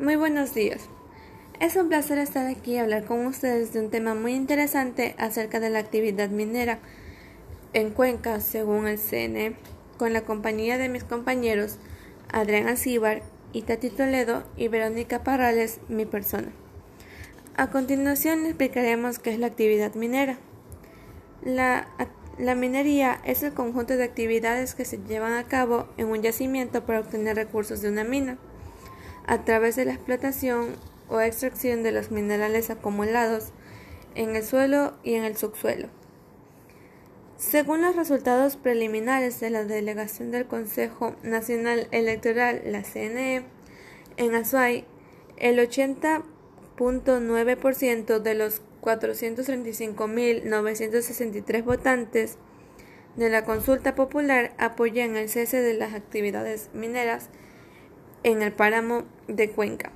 Muy buenos días. Es un placer estar aquí y hablar con ustedes de un tema muy interesante acerca de la actividad minera en Cuenca, según el CNE, con la compañía de mis compañeros Adrián Acíbar, Itati Toledo y Verónica Parrales, mi persona. A continuación explicaremos qué es la actividad minera. La, la minería es el conjunto de actividades que se llevan a cabo en un yacimiento para obtener recursos de una mina a través de la explotación o extracción de los minerales acumulados en el suelo y en el subsuelo. Según los resultados preliminares de la delegación del Consejo Nacional Electoral, la CNE, en Azuay, el 80.9% de los 435.963 votantes de la consulta popular apoyan el cese de las actividades mineras en el páramo de Cuenca.